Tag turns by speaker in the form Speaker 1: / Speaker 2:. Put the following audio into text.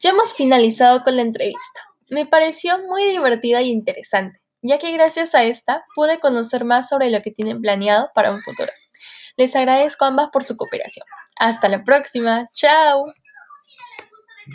Speaker 1: Ya hemos finalizado con la entrevista. Me pareció muy divertida y interesante, ya que gracias a esta pude conocer más sobre lo que tienen planeado para un futuro. Les agradezco a ambas por su cooperación. Hasta la próxima. Chao.